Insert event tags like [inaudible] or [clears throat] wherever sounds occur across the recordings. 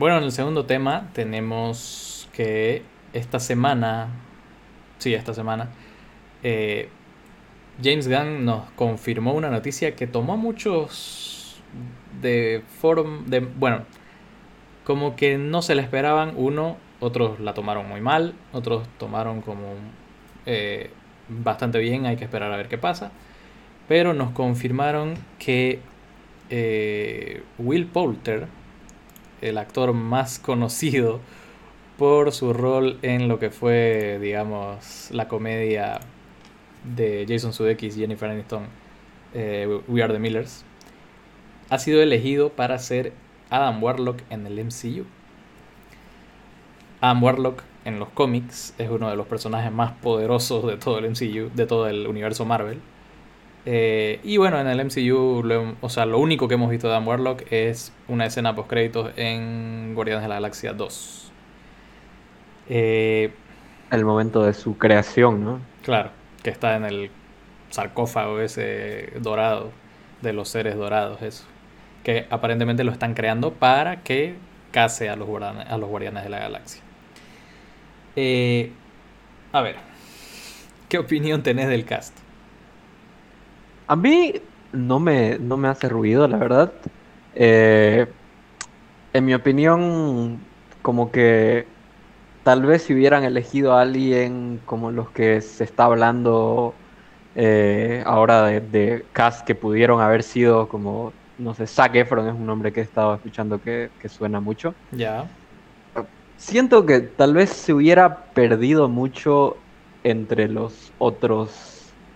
Bueno, en el segundo tema tenemos que esta semana, sí, esta semana, eh, James Gunn nos confirmó una noticia que tomó muchos de forum, de, bueno, como que no se le esperaban, uno, otros la tomaron muy mal, otros tomaron como eh, bastante bien, hay que esperar a ver qué pasa, pero nos confirmaron que eh, Will Poulter, el actor más conocido por su rol en lo que fue, digamos, la comedia de Jason Sudeikis y Jennifer Aniston, eh, We Are the Millers, ha sido elegido para ser Adam Warlock en el MCU. Adam Warlock en los cómics es uno de los personajes más poderosos de todo el MCU, de todo el universo Marvel. Eh, y bueno, en el MCU, lo, o sea, lo único que hemos visto de Adam Warlock es una escena post créditos en Guardianes de la Galaxia 2. Eh, el momento de su creación, ¿no? Claro, que está en el sarcófago ese dorado, de los seres dorados, eso. Que aparentemente lo están creando para que case a los guardianes, a los guardianes de la galaxia. Eh, a ver, ¿qué opinión tenés del cast? A mí no me, no me hace ruido, la verdad. Eh, en mi opinión, como que tal vez si hubieran elegido a alguien como los que se está hablando eh, ahora de, cast que pudieron haber sido como, no sé, Zac Efron es un nombre que he estado escuchando que, suena mucho. Ya. Siento que tal vez se hubiera perdido mucho entre los otros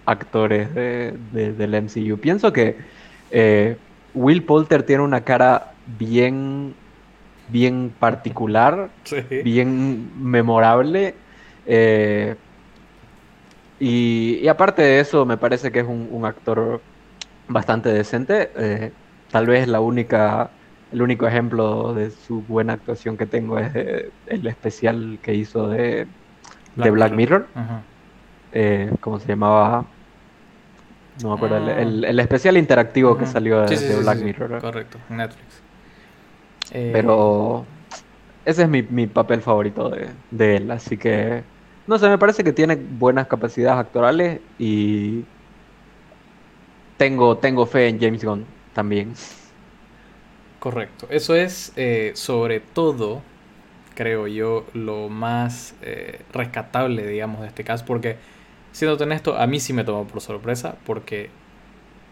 actores de, del MCU. Pienso que eh, Will Poulter tiene una cara bien, bien particular, bien memorable. Eh, y, aparte de eso, me parece que es un, actor bastante decente. Eh, tal vez la única, el único ejemplo de su buena actuación que tengo es el especial que hizo de Black de Black Mirror. ¿Cómo se llamaba? No me acuerdo, el, ah. especial interactivo que salió de, Black Mirror. Correcto, Netflix. Eh, Pero ese es mi, papel favorito de, él, así que no sé, me parece que tiene buenas capacidades actorales y tengo, tengo fe en James Gunn también. Correcto, eso es eh, sobre todo, creo yo, lo más eh, rescatable, digamos, de este caso, porque siendo honesto, a mí sí me tomó por sorpresa porque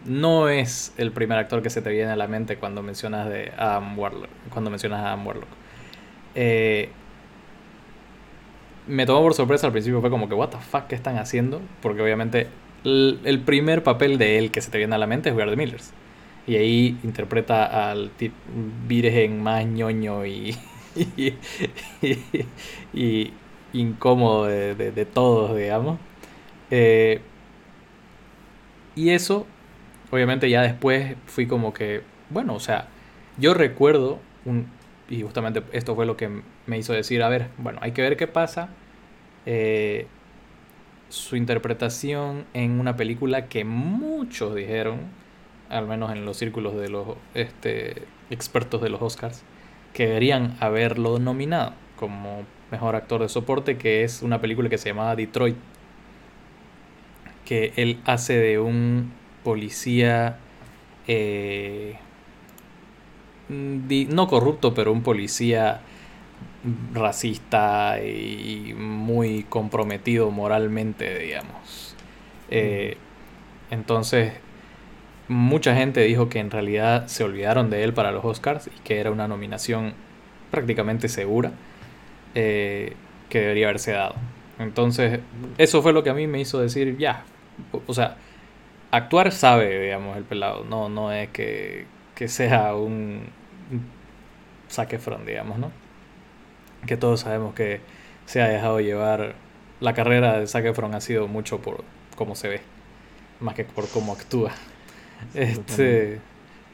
no es el primer actor que se te viene a la mente cuando mencionas de Adam Warlock. Cuando mencionas a Adam Warlock. Eh, me tomó por sorpresa al principio, fue como que, ¿What the? ¿Qué están haciendo? Porque obviamente el, primer papel de él que se te viene a la mente es We the Millers. Y ahí interpreta al virgen más ñoño y, [laughs] incómodo de todos, digamos. Eh, y eso, obviamente ya después fui como que, bueno, o sea, yo recuerdo, y justamente esto fue lo que me hizo decir, a ver, bueno, hay que ver qué pasa. Eh, su interpretación en una película que muchos dijeron, al menos en los círculos de los este, expertos de los Oscars, que deberían haberlo nominado como mejor actor de soporte, que es una película que se llamaba Detroit que él hace de un policía eh, no corrupto, pero un policía racista y muy comprometido moralmente, digamos. Eh, entonces, mucha gente dijo que en realidad se olvidaron de él para los Oscars y que era una nominación prácticamente segura eh, que debería haberse dado. Entonces, eso fue lo que a mí me hizo decir, ya, o sea, actuar sabe, digamos, el pelado. No, no es que, sea un, saque front, digamos, ¿no? Que todos sabemos que se ha dejado llevar. La carrera de Zac Efron ha sido mucho por cómo se ve, más que por cómo actúa. Este,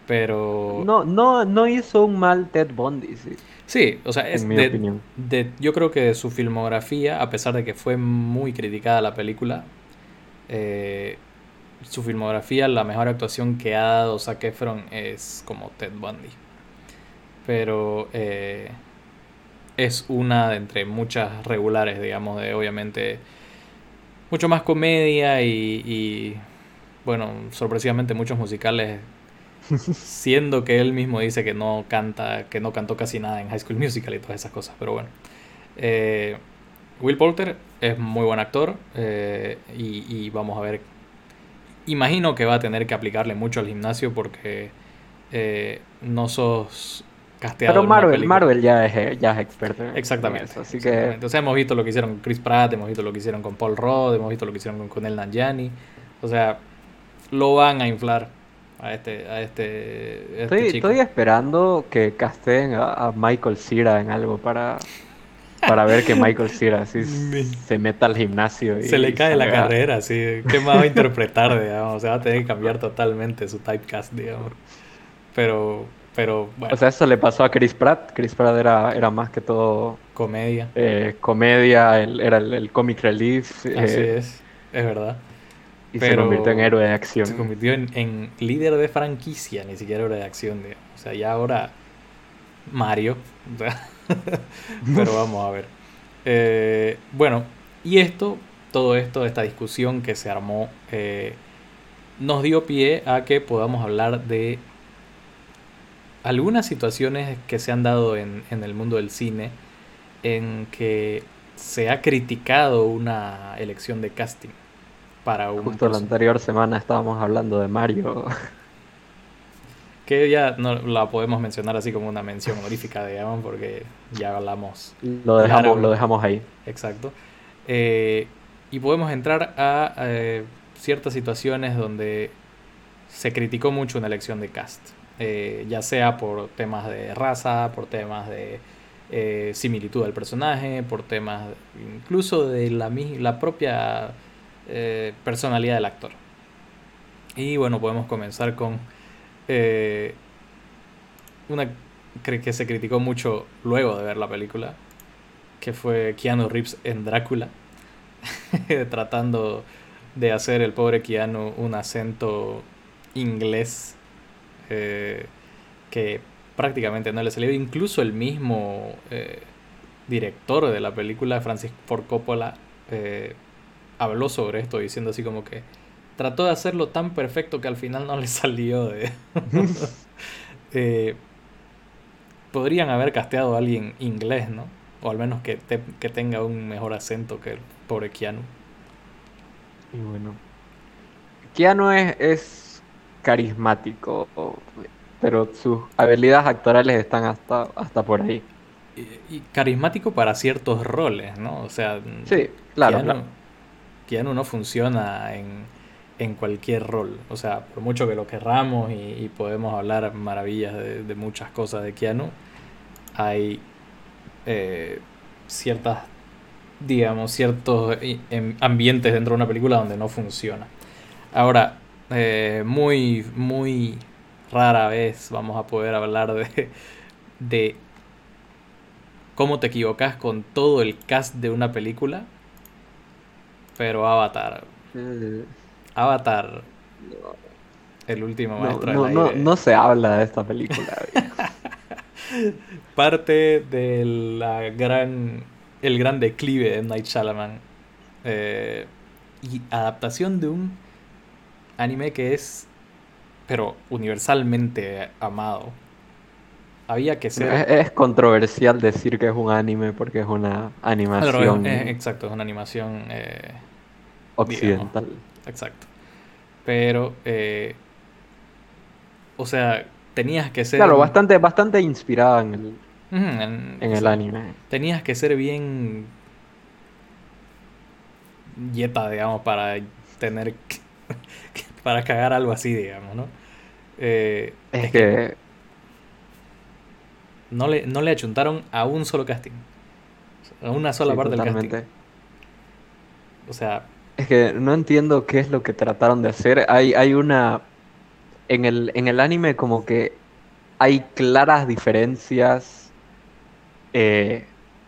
pero. No, no, no hizo un mal Ted Bundy, sí. Sí, o sea, es de, de, yo creo que de su filmografía, a pesar de que fue muy criticada la película, eh, su filmografía, la mejor actuación que ha dado Zac Efron es como Ted Bundy. Pero, eh, es una de entre muchas regulares, digamos, de obviamente mucho más comedia y, y bueno, sorpresivamente muchos musicales [laughs] siendo que él mismo dice que no canta, que no cantó casi nada en High School Musical y todas esas cosas, pero bueno. Eh, Will Poulter es muy buen actor eh, y, vamos a ver. Imagino que va a tener que aplicarle mucho al gimnasio porque eh, no sos casteado. Pero Marvel, Marvel ya es, ya es experto. exactamente. así que. Entonces hemos visto lo que hicieron con Chris Pratt, hemos visto lo que hicieron con Paul Rudd, hemos visto lo que hicieron con El Nanjiani. O sea, lo van a inflar a este, a este, este estoy, esperando que casteen a, Michael Cera en algo para, para ver que Michael Cera así [laughs] se meta al gimnasio. Y, se le cae la carrera, así. ¿Qué más va a interpretar, [laughs] digamos? O sea, va a tener que cambiar totalmente su typecast, digamos. Pero, pero bueno. O sea, eso le pasó a Chris Pratt. Chris Pratt era, era más que todo... Comedia. Eh, comedia, era el, comic relief. Así eh, es, es verdad. Y se convirtió en héroe de acción. Se convirtió en, líder de franquicia, ni siquiera héroe de acción. O sea, ya ahora Mario. [laughs] [laughs] pero vamos a ver. Eh, bueno, y esto, todo esto, esta discusión que se armó, eh, nos dio pie a que podamos hablar de algunas situaciones que se han dado en, en el mundo del cine en que se ha criticado una elección de casting para un... Justo la anterior semana estábamos hablando de Mario. [laughs] Que ya no la podemos mencionar así como una mención honorífica, digamos, porque ya hablamos. Lo dejamos, lo dejamos ahí. Exacto. Eh, y podemos entrar a eh, ciertas situaciones donde se criticó mucho una elección de cast. Eh, ya sea por temas de raza, por temas de similitud del personaje, por temas incluso de la, la propia eh, personalidad del actor. Y bueno, podemos comenzar con eh, una que se criticó mucho luego de ver la película, que fue Keanu Reeves en Drácula, [laughs] tratando de hacer el pobre Keanu un acento inglés eh, que prácticamente no le salió. Incluso el mismo director de la película, Francis Ford Coppola, habló sobre esto diciendo así como que trató de hacerlo tan perfecto que al final no le [laughs] salió de... [laughs] Eh, podrían haber casteado a alguien inglés, ¿no? O al menos que, que tenga un mejor acento que el pobre Keanu. Y bueno. Keanu es, es carismático, pero sus habilidades actorales están hasta, hasta por ahí. Y, carismático para ciertos roles, ¿no? O sea, sí, claro, claro Keanu no funciona en, cualquier rol. O sea, por mucho que lo querramos y, podemos hablar maravillas de, muchas cosas de Keanu, hay eh, ciertas, digamos, ciertos em, ambientes dentro de una película donde no funciona. Ahora, eh, muy, muy rara vez vamos a poder hablar de, de cómo te equivocas con todo el cast de una película pero Avatar. Avatar. El último maestro no, no, no, se habla de esta película. [laughs] Parte de la gran. El gran declive de Night Shyamalan. Eh, y adaptación de un anime que es. Pero universalmente amado. Había que ser. Es, controversial decir que es un anime porque es una animación. exacto, es una animación. Eh, occidental. Exacto. Pero, eh, o sea, tenías que ser... Claro, bastante, bastante inspirada en el, en, el anime. Tenías que ser bien yeta, digamos, para tener... [laughs] para cagar algo así, digamos, ¿no? Eh, es, que... No le, no le achuntaron a un solo casting. A una sola parte del casting. O sea, es que no entiendo qué es lo que trataron de hacer. Hay, hay una. En el, en el anime, como que hay claras diferencias eh,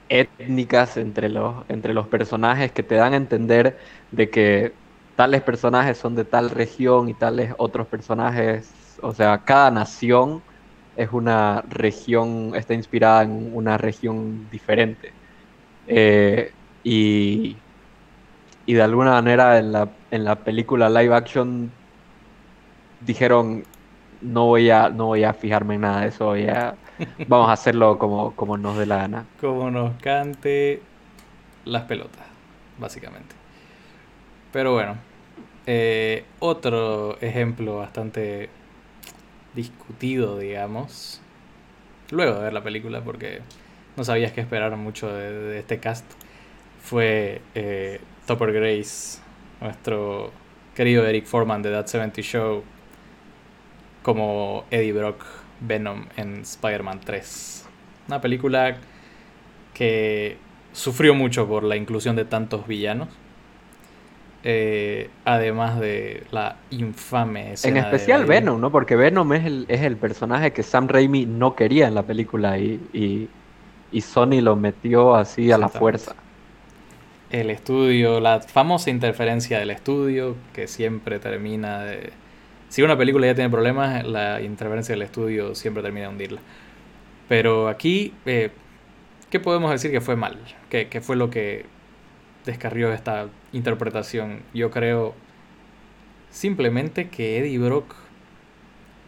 étnicas entre los, entre los personajes que te dan a entender de que tales personajes son de tal región y tales otros personajes. O sea, cada nación es una región, está inspirada en una región diferente. Eh, y, y de alguna manera en la, en la película live action dijeron no voy a no voy a fijarme en nada de eso ya [laughs] vamos a hacerlo como, como nos dé la gana como nos cante las pelotas básicamente. Pero bueno eh, otro ejemplo bastante discutido digamos luego de ver la película porque no sabías qué esperar mucho de, este cast fue eh, Topper Grace nuestro querido Eric Foreman de That 70 Show como Eddie Brock Venom en Spider-Man 3. Una película que sufrió mucho por la inclusión de tantos villanos. Eh, además de la infame escena En especial Venom, ¿no? Porque Venom es el, es el personaje que Sam Raimi no quería en la película y, y Sony lo metió así a la fuerza. El estudio, la famosa interferencia del estudio que siempre termina de si una película ya tiene problemas, la interferencia del estudio siempre termina de hundirla. Pero aquí, eh, ¿qué podemos decir que fue mal? ¿Qué, fue lo que descarrió esta interpretación? Yo creo simplemente que Eddie Brock...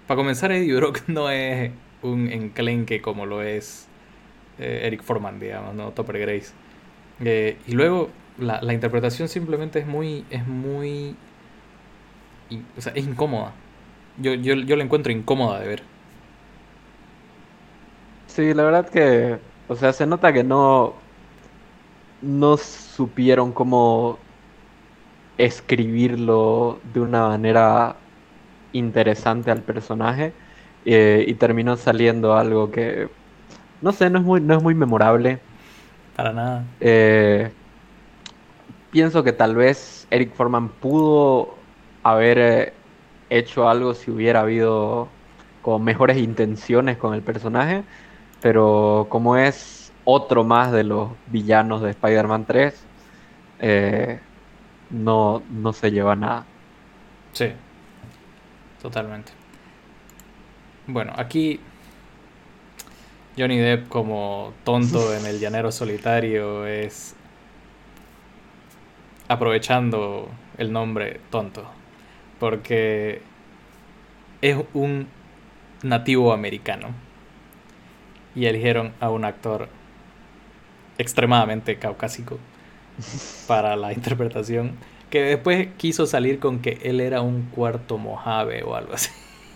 Para comenzar, Eddie Brock [laughs] no es un enclenque como lo es eh, Eric Forman, digamos, ¿no? Topper Grace. Eh, y luego la, la, interpretación simplemente es muy, es muy o sea, es incómoda. Yo, yo, yo la encuentro incómoda de ver. Sí, la verdad que, o sea, se nota que no, no supieron cómo escribirlo de una manera interesante al personaje eh, y terminó saliendo algo que, no sé, no es muy, no es muy memorable. Para nada. Eh, pienso que tal vez Eric Forman pudo haber eh, hecho algo si hubiera habido como mejores intenciones con el personaje, pero como es otro más de los villanos de Spider-Man 3, eh, no, no se lleva nada. Sí, totalmente. Bueno, aquí Johnny Depp como tonto en el llanero solitario es aprovechando el nombre tonto porque es un nativo americano y eligieron a un actor extremadamente caucásico [laughs] para la interpretación que después quiso salir con que él era un cuarto mojave o algo así.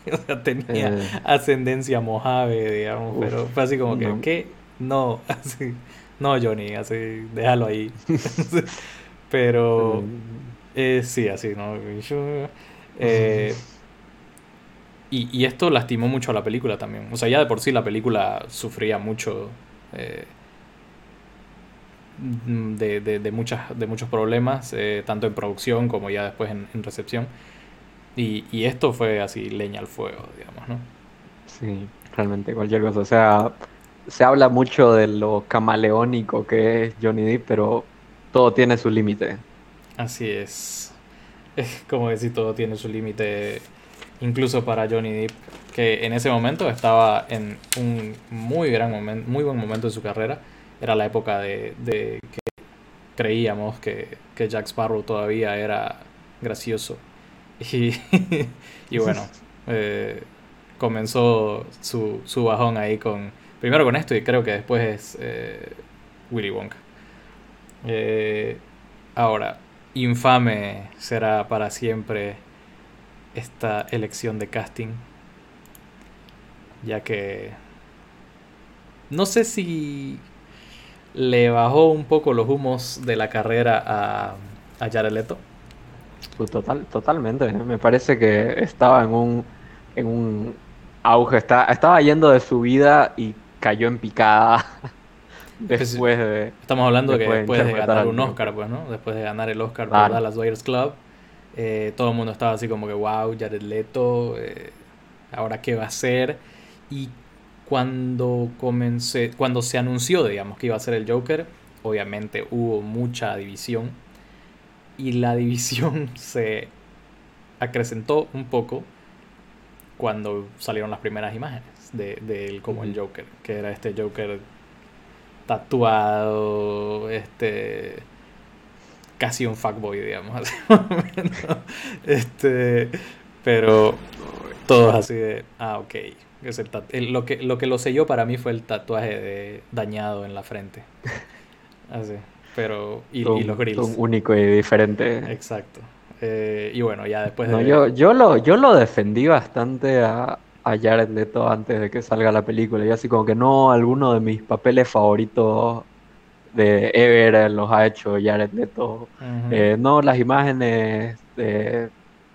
[laughs] O sea, tenía eh. ascendencia mojave, digamos, pero fue así como que, ¿qué? No, [laughs] así, no, Johnny, así, déjalo ahí. [laughs] pero, eh, sí, así, ¿no? Eh, y, esto lastimó mucho a la película también. O sea, ya de por sí la película sufría mucho eh, de, de, muchas, de muchos problemas, eh, tanto en producción como ya después en, recepción. Y, y, esto fue así leña al fuego, digamos, ¿no? Sí, realmente cualquier cosa. O sea, se habla mucho de lo camaleónico que es Johnny Depp, pero todo tiene su límite. Así es. Es como decir, todo tiene su límite, incluso para Johnny Depp, que en ese momento estaba en un muy gran momento, muy buen momento de su carrera. Era la época de, que creíamos que, Jack Sparrow todavía era gracioso. [laughs] Y, bueno, eh, comenzó su, su, bajón ahí con. Primero con esto y creo que después es eh, Willy Wonka. Eh, ahora, infame será para siempre esta elección de casting. Ya que no sé si le bajó un poco los humos de la carrera a, a Jared Leto. Pues total, totalmente. Me parece que estaba en un, en un auge. estaba yendo de su vida y cayó en picada. [laughs] Después de. Estamos hablando de que después de ganar un Oscar, pues, ¿no? Después de ganar el Oscar por Dallas Buyers Club, eh, todo el mundo estaba así como que, wow, Jared Leto, eh, ¿ahora qué va a hacer? Y cuando comencé, cuando se anunció, digamos, que iba a ser el Joker, obviamente hubo mucha división. Y la división [laughs] se acrecentó un poco cuando salieron las primeras imágenes de, de él como el Joker, que era este Joker tatuado, este casi un fuckboy, digamos. [laughs] este, pero todos así de, ah, ok. Es el lo, que, lo que lo selló para mí fue el tatuaje de, dañado en la frente. [laughs] Así. Pero, y, los grills. Un único y diferente. Exacto. Eh, y bueno, ya después de... yo, yo, lo, yo lo defendí bastante a, a Jared Leto antes de que salga la película. Y así como que no, alguno de mis papeles favoritos de Ever los ha hecho Jared Leto. Eh, no, las imágenes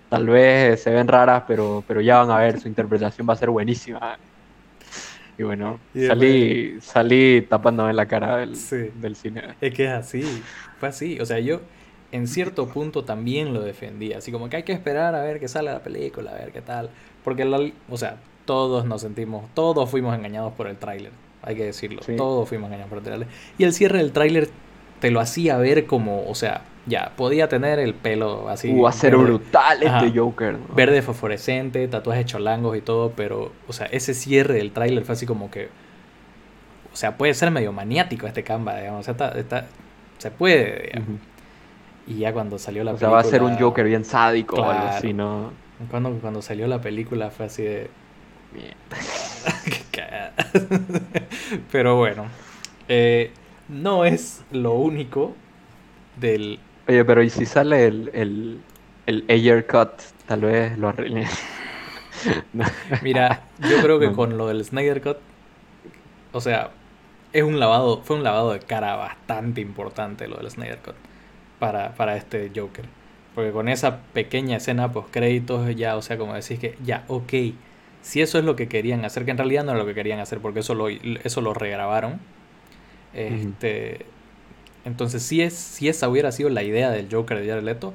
tal vez se ven raras, pero, pero ya van a ver, su interpretación va a ser buenísima. Y bueno, salí, salí tapándome la cara del, del cine. Es que es así, fue así. O sea, yo en cierto punto también lo defendía. Así como que hay que esperar a ver que salga la película, a ver qué tal. Porque, o sea, todos nos sentimos, todos fuimos engañados por el tráiler. Hay que decirlo, todos fuimos engañados por el tráiler. Y el cierre del tráiler te lo hacía ver como, o sea, ya, podía tener el pelo así. Uh, a ser brutal este Joker. Verde fosforescente, tatuajes cholangos y todo, pero, o sea, ese cierre del tráiler fue así como que. O sea, puede ser medio maniático este Canva, digamos. O sea, está, se puede, digamos. Y ya cuando salió la película. O sea, va a ser un Joker bien sádico o algo así, ¿no? Cuando, cuando salió la película fue así de. Mierda. [laughs] [laughs] Pero bueno. Eh, no es lo único del. Oye, pero ¿y si sale el, el, el Ayer Cut? Tal vez lo arregle. [laughs] Mira, yo creo que con lo del Snyder Cut. O sea, es un lavado, fue un lavado de cara bastante importante lo del Snyder Cut para, este Joker. Porque con esa pequeña escena post créditos ya, o sea, como decís que ya, ok, si eso es lo que querían hacer, que en realidad no era lo que querían hacer, porque eso lo, eso lo regrabaron. Este, Entonces, si, es, si esa hubiera sido la idea del Joker de Jared Leto,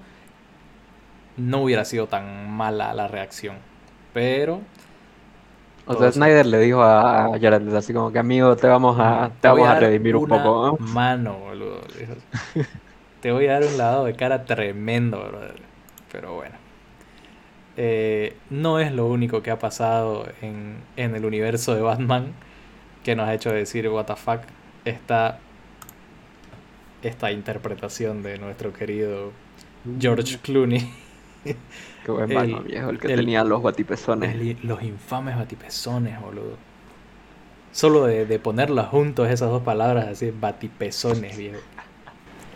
no hubiera sido tan mala la reacción. Pero. O sea, Snyder le dijo a Jared Leto así como que amigo, te vamos a, te, vamos a, redimir un poco. Mano, boludo. [laughs] Te voy a dar un lavado de cara tremendo, brother. Pero bueno. Eh, no es lo único que ha pasado en, el universo de Batman que nos ha hecho decir what the fuck. Esta, esta interpretación de nuestro querido George Clooney. Qué buen Batman, viejo, el que tenía los batipezones. los infames batipezones, boludo. Solo de, de ponerlas juntos esas dos palabras así, batipezones, viejo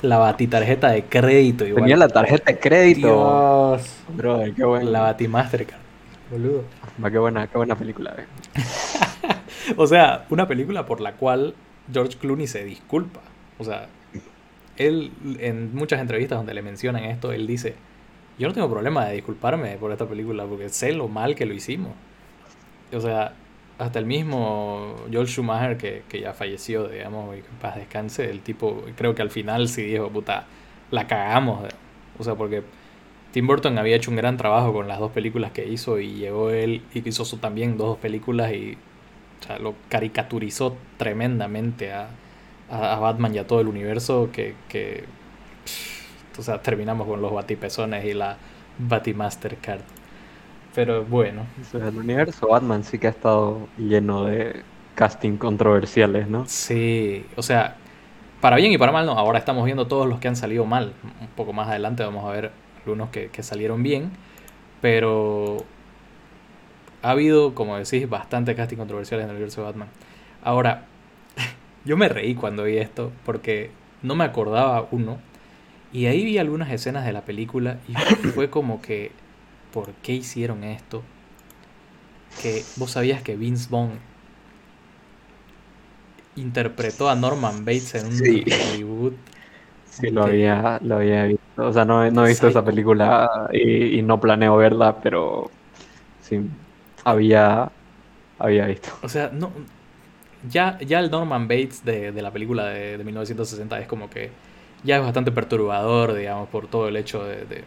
la batitarjeta de crédito. Igual. Tenía la tarjeta de crédito. Dios. Bro, qué bueno. La Batimastercard. Boludo. qué buena, qué buena película. Eh. [laughs] o sea, una película por la cual George Clooney se disculpa. O sea, él en muchas entrevistas donde le mencionan esto, él dice, yo no tengo problema de disculparme por esta película porque sé lo mal que lo hicimos. O sea, hasta el mismo Joel Schumacher, que, que, ya falleció, digamos, y que paz descanse, el tipo, creo que al final sí dijo, puta, la cagamos. O sea, porque Tim Burton había hecho un gran trabajo con las dos películas que hizo y llegó él y hizo también dos películas y o sea, lo caricaturizó tremendamente a, a, Batman y a todo el universo que, que o sea, terminamos con los batipezones y la Batimastercard. Pero bueno. el universo Batman sí que ha estado lleno de casting controversiales, ¿no? Sí, o sea, para bien y para mal no. Ahora estamos viendo todos los que han salido mal. Un poco más adelante vamos a ver algunos que, salieron bien. Pero ha habido, como decís, bastante casting controversiales en el universo de Batman. Ahora, yo me reí cuando vi esto porque no me acordaba uno. Y ahí vi algunas escenas de la película y [coughs] fue como que por qué hicieron esto. Que vos sabías que Vince Vaughn interpretó a Norman Bates en un sí. reboot. [laughs] Sí, lo había, lo había visto. O sea, no, no he visto esa película y, no planeo verla, pero sí, había, había visto. O sea, no, ya, ya el Norman Bates de, la película de, 1960 es como que ya es bastante perturbador, digamos, por todo el hecho de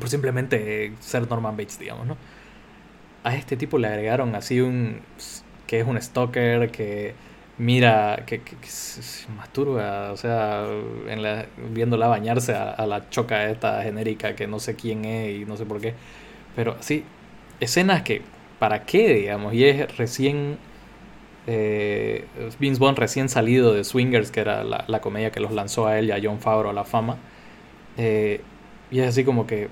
por simplemente ser Norman Bates, digamos, ¿no? A este tipo le agregaron así un... que es un stalker, que mira, que, se masturba, o sea, en la, viéndola bañarse a, la choca esta genérica que no sé quién es y no sé por qué. Pero sí, escenas que, ¿para qué, digamos? Y es recién, eh, Vince Vaughn recién salido de Swingers, que era la, la, comedia que los lanzó a él y a John Favreau a la fama. Eh, y es así como que,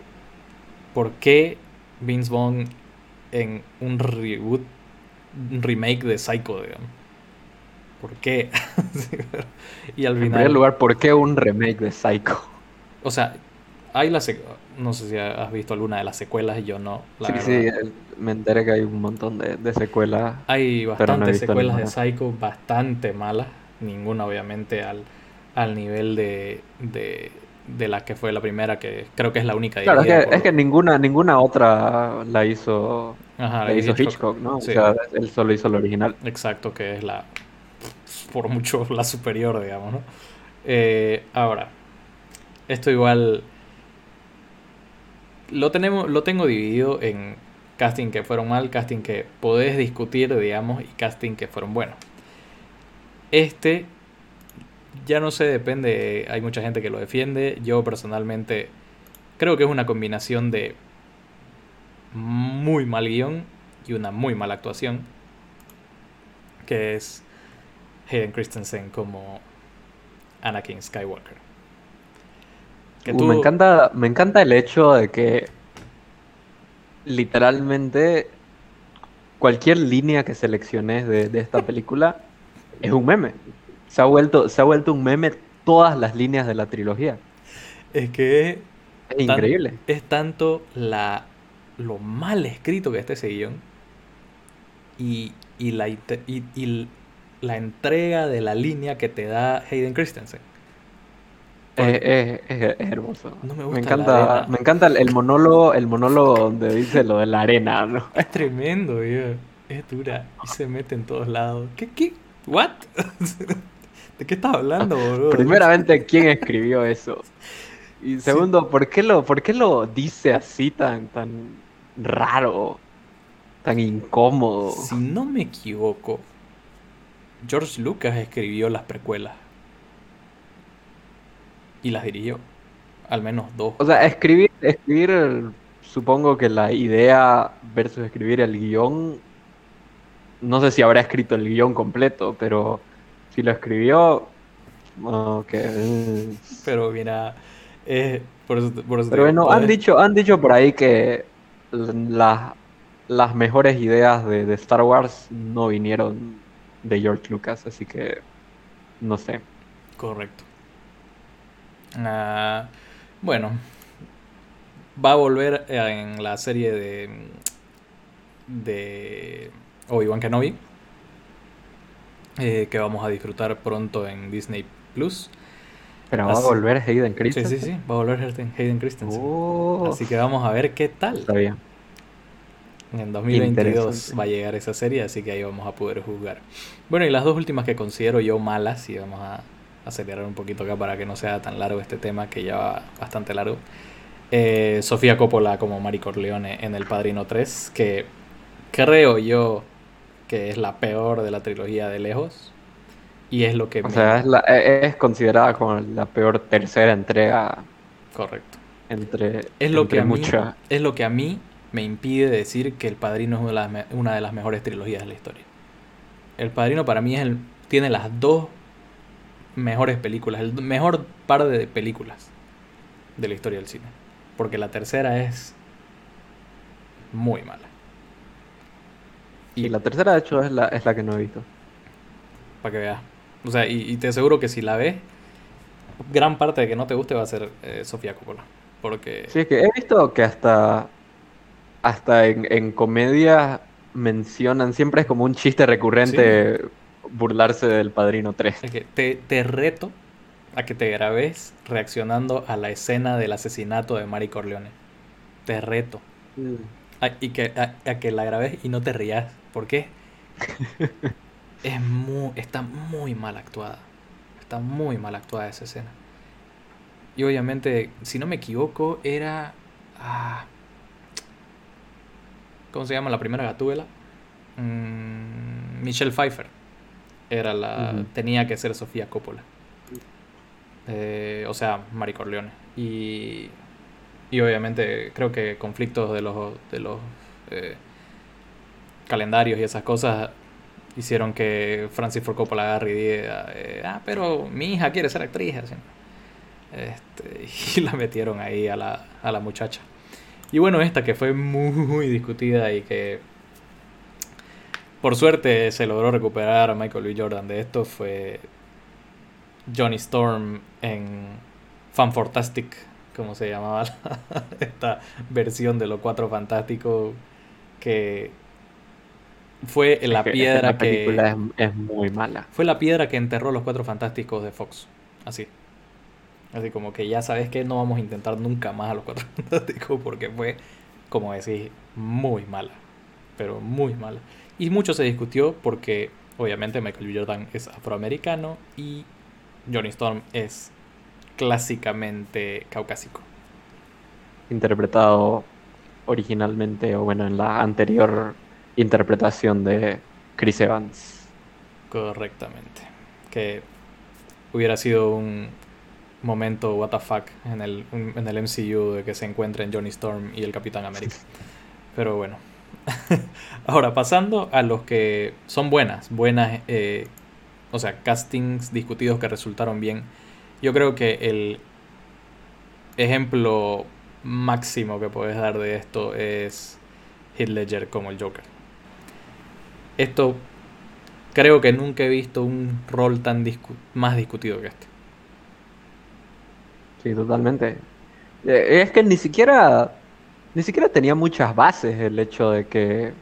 ¿por qué Vince Vaughn en un reboot, un remake de Psycho, digamos? ¿Por qué? [laughs] y al final... En primer lugar, ¿por qué un remake de Psycho? O sea, hay la no sé si has visto alguna de las secuelas y yo no. sí, sí, me enteré que hay un montón de, secuelas. Hay bastantes secuelas de Psycho, bastante malas. Ninguna, obviamente, al, al nivel de, de, la que fue la primera, que creo que es la única. Claro, es que, ninguna, ninguna otra la hizo, la hizo Hitchcock, ¿no? O sea, él solo hizo la original. Exacto, que es la, por mucho, [laughs] la superior, digamos, ¿no? Eh, ahora, esto igual lo, tenemos, lo tengo dividido en casting que fueron mal, casting que podés discutir, digamos, y casting que fueron buenos. Este, ya no sé, depende, hay mucha gente que lo defiende. Yo personalmente creo que es una combinación de muy mal guion y una muy mala actuación, que es Hayden Christensen como Anakin Skywalker. Uh, me, encanta, me encanta el hecho de que literalmente cualquier línea que selecciones de, esta película es un meme. Se ha, vuelto, se ha vuelto un meme todas las líneas de la trilogía. Es que es increíble. es tanto la, lo mal escrito que está ese guion y, la, y la entrega de la línea que te da Hayden Christensen. Es, hermoso. me, encanta, me encanta el monólogo, el monólogo donde dice lo de la arena, ¿no? Es tremendo, Es dura. Y se mete en todos lados. ¿Qué? ¿Qué? ¿What? [laughs] ¿De qué estás hablando, boludo? Primeramente, ¿quién escribió eso? Y segundo, ¿por, qué lo, ¿por qué lo dice así tan, tan raro? Tan incómodo. Si no me equivoco, George Lucas escribió las precuelas y las dirigió. Al menos dos. O sea, escribir, escribir, supongo que la idea versus escribir el guion, no sé si habrá escrito el guion completo, pero si lo escribió, okay. Pero mira, eh, por eso, pero bueno, han dicho, han dicho por ahí que las mejores ideas de, de Star Wars no vinieron de George Lucas, así que no sé. Correcto. Ah, bueno, va a volver en la serie de, de Obi-Wan Kenobi, eh, que vamos a disfrutar pronto en Disney Plus. Pero va a volver Hayden Christensen. Sí, sí, sí, va a volver Hayden Christensen. Oh. Así que vamos a ver qué tal. Está bien. En 2022 va a llegar esa serie, así que ahí vamos a poder jugar. Bueno, y las dos últimas que considero yo malas, y vamos a acelerar un poquito acá para que no sea tan largo este tema, que ya va bastante largo. Eh, Sofía Coppola como Mari Corleone en El Padrino 3, que creo yo que es la peor de la trilogía de lejos. Y es lo que... O sea, e, es, considerada como la peor tercera entrega. Correcto. Entre, es lo que a mí, Es lo que a mí me impide decir que El Padrino es una de las, una de las mejores trilogías de la historia. El Padrino para mí es el, tiene las dos mejores películas, el mejor par de películas de la historia del cine. Porque la tercera es muy mala. Y la tercera, de hecho, es la, es la que no he visto. Para que veas. O sea, y, te aseguro que si la ves, gran parte de que no te guste va a ser eh, Sofía Coppola. Porque... Sí, es que he visto que hasta, hasta en, en comedia mencionan, siempre es como un chiste recurrente burlarse del Padrino 3. Es que te, te, reto a que te grabes reaccionando a la escena del asesinato de Mari Corleone. Te reto. Mm. y que, a, que la grabes y no te rías. ¿Por qué? [laughs] es muy, está muy mal actuada. Está muy mal actuada esa escena. Y obviamente, si no me equivoco, era... Ah, ¿Cómo se llama la primera gatúbela? Mm, Michelle Pfeiffer era la tenía que ser Sofía Coppola. Eh, o sea, Mari Corleone. Y, y obviamente creo que conflictos de los, de los eh, calendarios y esas cosas hicieron que Francis Ford Coppola agarre y diga, eh, ah, pero mi hija quiere ser actriz. Este, [laughs] y la metieron ahí a la, a la muchacha. Y bueno, esta que fue muy discutida y que por suerte se logró recuperar a Michael B. Jordan de esto fue Johnny Storm en Fantastic, como se llamaba [laughs] esta versión de los Cuatro Fantásticos que fue la piedra la película es, muy mala. Fue la piedra que enterró los Cuatro Fantásticos de Fox. Así. Así como que ya sabes que no vamos a intentar nunca más a los Cuatro [laughs] Fantásticos porque fue, como decís, muy mala. Pero muy mala. Y mucho se discutió porque obviamente Michael. Jordan es afroamericano y Johnny Storm es clásicamente caucásico. Interpretado originalmente, o bueno, en la anterior interpretación de Chris Evans. Correctamente. Que hubiera sido un momento what the fuck en el, en el MCU de que se encuentren Johnny Storm y el Capitán América. [laughs] Pero bueno. [laughs] Ahora, pasando a los que son buenas, buenas, eh, o sea, castings discutidos que resultaron bien. Yo creo que el ejemplo máximo que puedes dar de esto es Heath Ledger como el Joker. Esto creo que nunca he visto un rol tan más discutido que este. Sí, totalmente. Eh, es que ni siquiera ni siquiera tenía muchas bases el hecho de que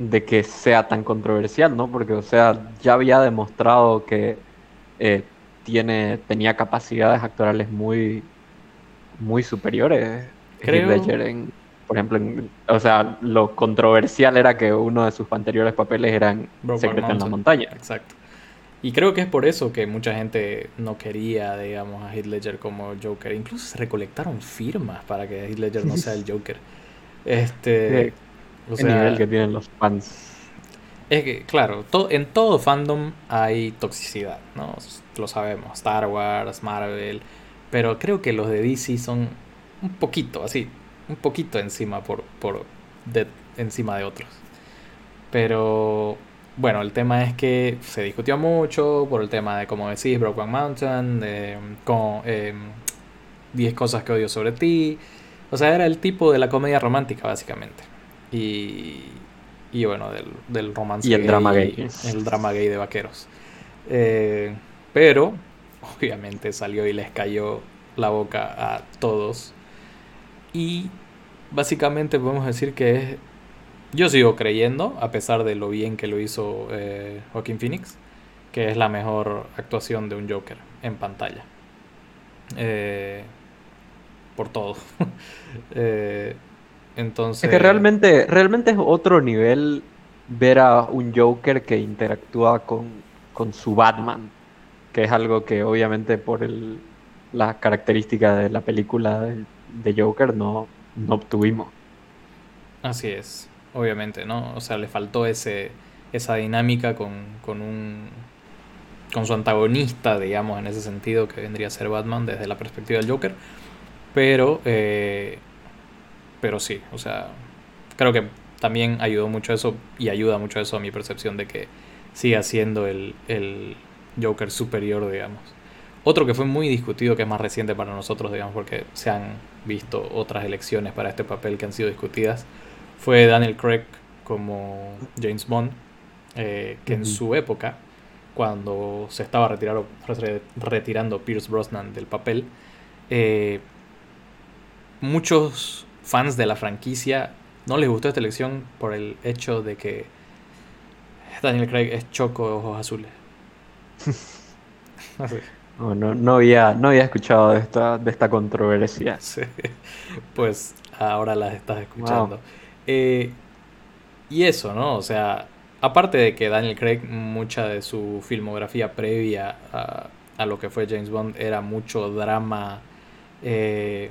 de que sea tan controversial, ¿no? Porque, o sea, ya había demostrado que eh, tiene, tenía capacidades actorales muy, muy superiores. Creo... En, por ejemplo, o sea, lo controversial era que uno de sus anteriores papeles eran Secreto en la montaña. Exacto. Y creo que es por eso que mucha gente no quería, digamos, a Heath Ledger como Joker. Incluso se recolectaron firmas para que Heath Ledger no sea el [laughs] Joker. Este, o sea, nivel que tienen los fans. Es que, claro, en todo fandom hay toxicidad, ¿no? Lo sabemos, Star Wars, Marvel, pero creo que los de DC son un poquito, así, un poquito encima por, por de, encima de otros. Pero bueno, el tema es que se discutió mucho por el tema de, como decís, Broken Mountain, de con, 10 cosas que odio sobre ti. O sea, era el tipo de la comedia romántica, básicamente. Y, y bueno, del, del romance. Y el drama gay. El drama gay de vaqueros. Eh, pero, obviamente, salió y les cayó la boca a todos. Y básicamente podemos decir que es yo sigo creyendo, a pesar de lo bien que lo hizo eh, Joaquín Phoenix, que es la mejor actuación de un Joker en pantalla. Eh, por todo. [laughs] eh, entonces. Es que realmente, realmente es otro nivel ver a un Joker que interactúa con, con su Batman. Que es algo que obviamente por el, la característica de la película de, de Joker no, no obtuvimos. Así es obviamente, ¿no? O sea, le faltó ese, esa dinámica con, con un con su antagonista, digamos, en ese sentido, que vendría a ser Batman desde la perspectiva del Joker. Pero, eh, pero sí, o sea, creo que también ayudó mucho eso y ayuda mucho eso a mi percepción de que siga siendo el, el Joker superior, digamos. Otro que fue muy discutido, que es más reciente para nosotros, digamos, porque se han visto otras elecciones para este papel que han sido discutidas, fue Daniel Craig como James Bond, eh, que en su época, cuando se estaba retirado, retirando Pierce Brosnan del papel, eh, muchos fans de la franquicia no les gustó esta elección por el hecho de que Daniel Craig es choco ojos azules. [laughs] no, no, había, no había escuchado de esta, de esta controversia. [laughs] Pues ahora las estás escuchando. Eh, y eso, ¿no? O sea, aparte de que Daniel Craig, mucha de su filmografía previa a, lo que fue James Bond era mucho drama. Eh,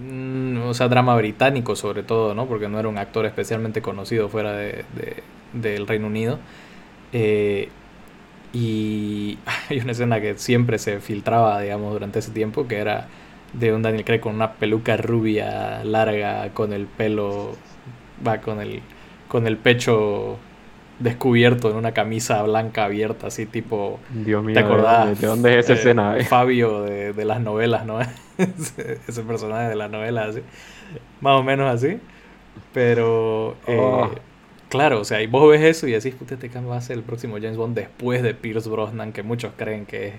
mm, o sea, drama británico sobre todo, ¿no? Porque no era un actor especialmente conocido fuera de, del Reino Unido. Eh, y [laughs] hay una escena que siempre se filtraba, digamos, durante ese tiempo, que era de un Daniel Craig con una peluca rubia larga, con el pelo, va con el, con el pecho descubierto en una camisa blanca abierta, así tipo. Dios mío, ¿Te acordás? ¿de dónde es esa Eh, escena? eh? [laughs] Fabio de, de las novelas, ¿no? [laughs] ese, ese personaje de las novelas, así. Más o menos así. Pero, eh, Oh. claro, o sea, y vos ves eso y decís, puta, este va a ser el próximo James Bond después de Pierce Brosnan, que muchos creen que es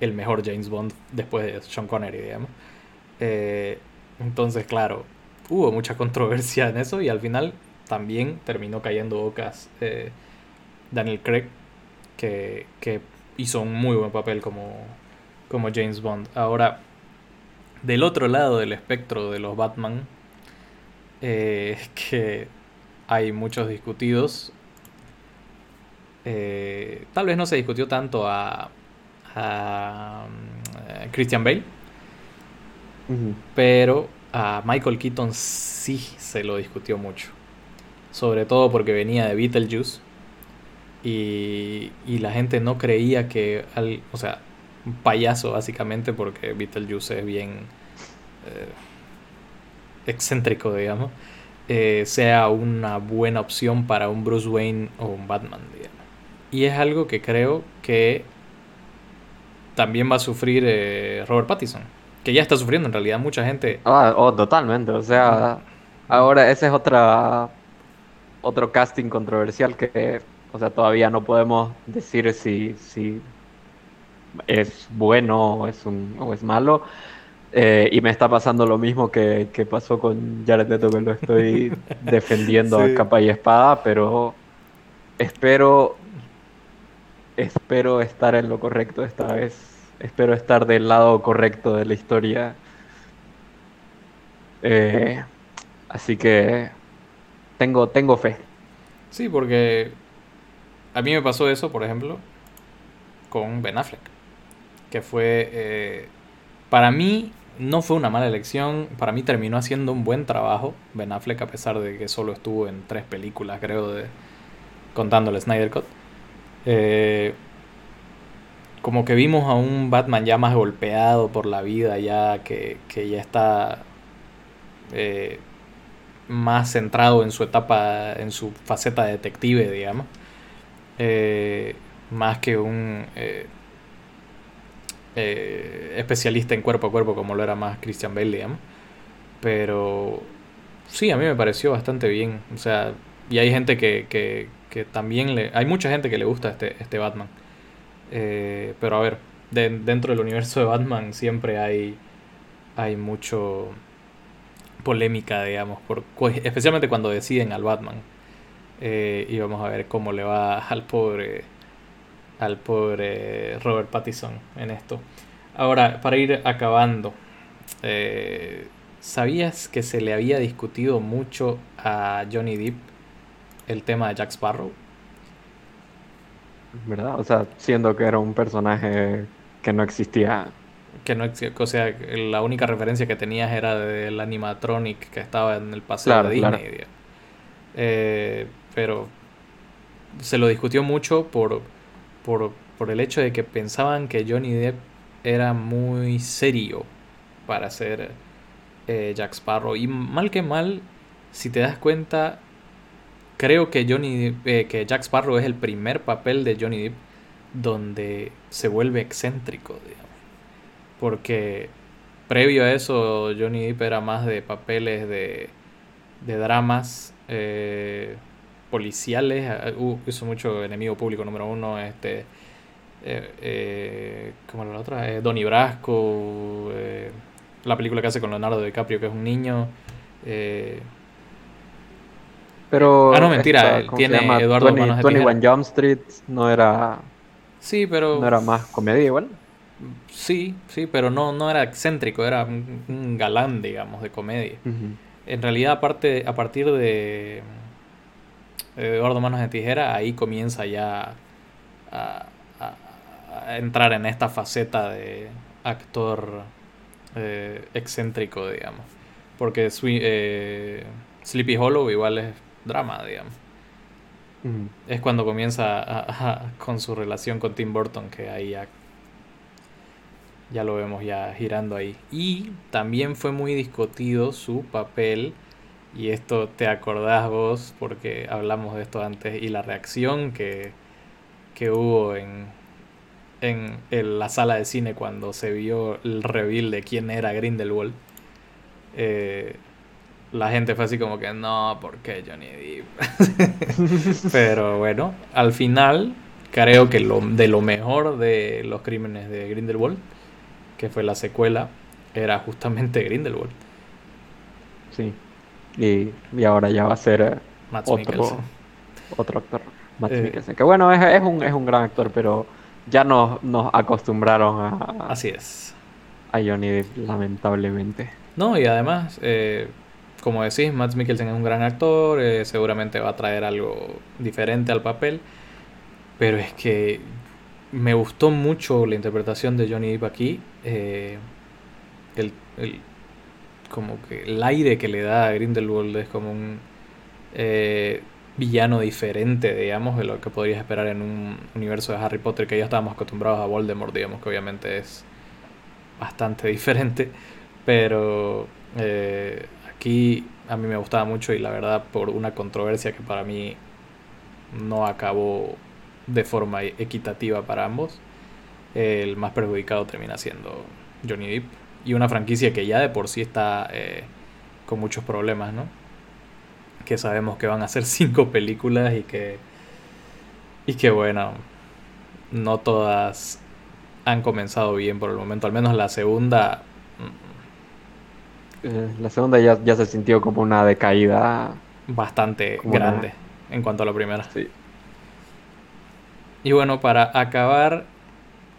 el mejor James Bond después de Sean Connery, digamos. Eh, entonces, claro, hubo mucha controversia en eso y al final también terminó cayendo bocas eh, Daniel Craig, que, que hizo un muy buen papel como, como James Bond. Ahora, del otro lado del espectro de los Batman, eh, que hay muchos discutidos. Tal vez no se discutió tanto a, a, mm, Christian Bale, pero a Michael Keaton sí se lo discutió mucho. Sobre todo porque venía de Beetlejuice. Y, y la gente no creía que, al- o sea, un payaso básicamente porque Beetlejuice es bien eh, excéntrico, digamos, eh, sea una buena opción para un Bruce Wayne o un Batman, digamos. Y es algo que creo que también va a sufrir eh, Robert Pattinson, que ya está sufriendo en realidad mucha gente. Ah, oh, totalmente. O sea, ahora ese es otra otro casting controversial que, o sea, todavía no podemos decir si, si es bueno o es un o es malo. Eh, y me está pasando lo mismo que, que pasó con Jared Leto, que lo estoy [laughs] defendiendo Sí. a capa y espada, pero espero espero estar en lo correcto esta vez. Espero estar del lado correcto de la historia. Eh, así que tengo, tengo fe. Sí, porque a mí me pasó eso, por ejemplo, con Ben Affleck, que fue, eh, para mí no fue una mala elección, para mí terminó haciendo un buen trabajo Ben Affleck a pesar de que solo estuvo en tres películas, creo, de contando el Snyder Cut. Eh, como que vimos a un Batman ya más golpeado por la vida, ya que, que ya está eh, más centrado en su etapa, en su faceta de detective, digamos. Eh, más que un eh, especialista en cuerpo a cuerpo como lo era más Christian Bale, digamos. Pero sí, a mí me pareció bastante bien. O sea, y hay gente que, que, que también le... Hay mucha gente que le gusta este, este Batman. Eh, pero a ver, de- dentro del universo de Batman siempre hay, hay mucho polémica, digamos, por, cu- especialmente cuando deciden al Batman. Eh, y vamos a ver cómo le va al pobre, al pobre Robert Pattinson en esto. Ahora, para ir acabando, eh, ¿sabías que se le había discutido mucho a Johnny Depp el tema de Jack Sparrow? ¿Verdad? O sea, siendo que era un personaje que no existía. Que no, o sea, la única referencia que tenías era del animatronic que estaba en el paseo Claro, de Disney. claro. Eh, pero se lo discutió mucho por, por, por el hecho de que pensaban que Johnny Depp era muy serio para ser eh, Jack Sparrow. Y mal que mal, si te das cuenta, creo que Johnny eh, que Jack Sparrow es el primer papel de Johnny Depp donde se vuelve excéntrico, digamos. Porque previo a eso, Johnny Depp era más de papeles de, de dramas eh, policiales. Uh, hizo mucho enemigo público número uno. Este, eh, eh, ¿Cómo era la otra? Eh, Donnie Brasco. eh, la película que hace con Leonardo DiCaprio, que es un niño. Pero. Ah, no, mentira, esta, él ¿cómo se tiene? Eduardo 20 Manos de 21 Tijera. Jump Street no era, sí, pero. no era más comedia igual. Sí, sí, pero no, no era excéntrico, era un, un galán, digamos, de comedia. En realidad, aparte, a partir de eh, Eduardo Manos de Tijera, ahí comienza ya a, a- a entrar en esta faceta de actor eh, excéntrico, digamos. Porque eh, Sleepy Hollow igual es drama, digamos. Es cuando comienza a- a- con su relación con Tim Burton, que ahí ya ya lo vemos ya girando ahí. Y también fue muy discutido su papel, y esto te acordás vos porque hablamos de esto antes, y la reacción que, que hubo en, en, la sala de cine cuando se vio el reveal de quién era Grindelwald. Eh, la gente fue así como que no, ¿por qué Johnny Depp? [laughs] Pero bueno, al final creo que lo, de lo mejor de los crímenes de Grindelwald, que fue la secuela, era justamente Grindelwald. Sí, y, y ahora ya va a ser eh, otro, otro actor, Matt eh, Que bueno, es, es, un, es un gran actor, pero ya nos, nos acostumbraron a... Así es. A Johnny Depp, lamentablemente. No, y además... Eh, como decís, Matt Mikkelsen es un gran actor, eh, seguramente va a traer algo diferente al papel, pero es que me gustó mucho la interpretación de Johnny Depp aquí, eh, el, como que el aire que le da a Grindelwald es como un eh, villano diferente, digamos, de lo que podrías esperar en un universo de Harry Potter que ya estábamos acostumbrados a Voldemort, digamos, que obviamente es bastante [laughs] diferente, pero Aquí a mí me gustaba mucho y la verdad por una controversia que para mí no acabó de forma equitativa para ambos, el más perjudicado termina siendo Johnny Depp y una franquicia que ya de por sí está eh, con muchos problemas, ¿no? Que sabemos que van a ser [laughs] cinco películas y que y que bueno, no todas han comenzado bien por el momento, al menos la segunda eh, la segunda ya, ya se sintió como una decaída. Bastante grande en cuanto a la primera. Sí. Y bueno, para acabar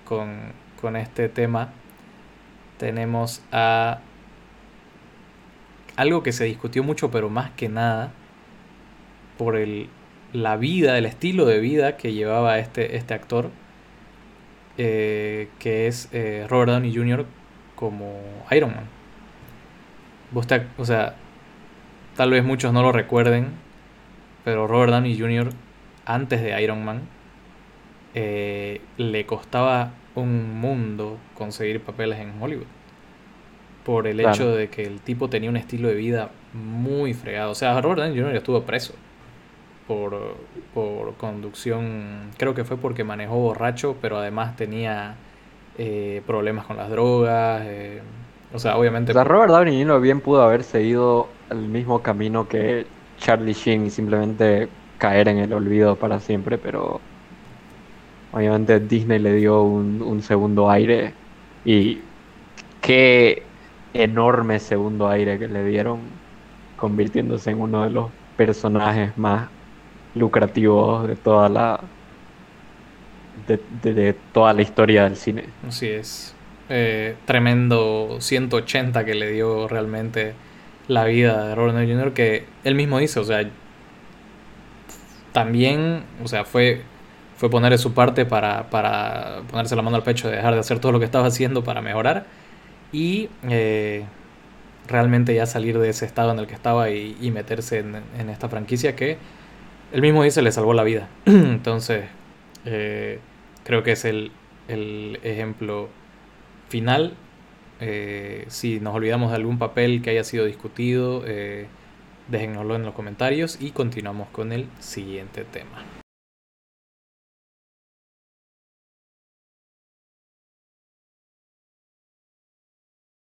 con, con este tema, tenemos a algo que se discutió mucho, pero más que nada por el, la vida, el estilo de vida que llevaba este, este actor, eh, que es eh, Robert Downey Jr. como Iron Man o sea, tal vez muchos no lo recuerden, pero Robert Downey Jr. antes de Iron Man eh, le costaba un mundo conseguir papeles en Hollywood. Por el hecho de que el tipo tenía un estilo de vida muy fregado. O sea, Robert Downey Jr. estuvo preso por, por conducción. Creo que fue porque manejó borracho, pero además tenía eh, problemas con las drogas. Eh, o sea, obviamente. Robert Downey Jr. bien pudo haber seguido el mismo camino que Charlie Sheen y simplemente caer en el olvido para siempre, pero obviamente Disney le dio un, segundo aire y qué enorme segundo aire que le dieron, convirtiéndose en uno de los personajes más lucrativos de toda la de toda la historia del cine. Así es. Eh, tremendo 180 que le dio realmente la vida de Robert Downey Jr. que él mismo dice, o sea, también, o sea, fue, fue poner su parte para, para ponerse la mano al pecho de dejar de hacer todo lo que estaba haciendo para mejorar y eh, realmente ya salir de ese estado en el que estaba y, meterse en, esta franquicia que él mismo dice le salvó la vida. [clears throat] Entonces, eh, creo que es el, el ejemplo final, eh, si nos olvidamos de algún papel que haya sido discutido, eh, en los comentarios y continuamos con el siguiente tema.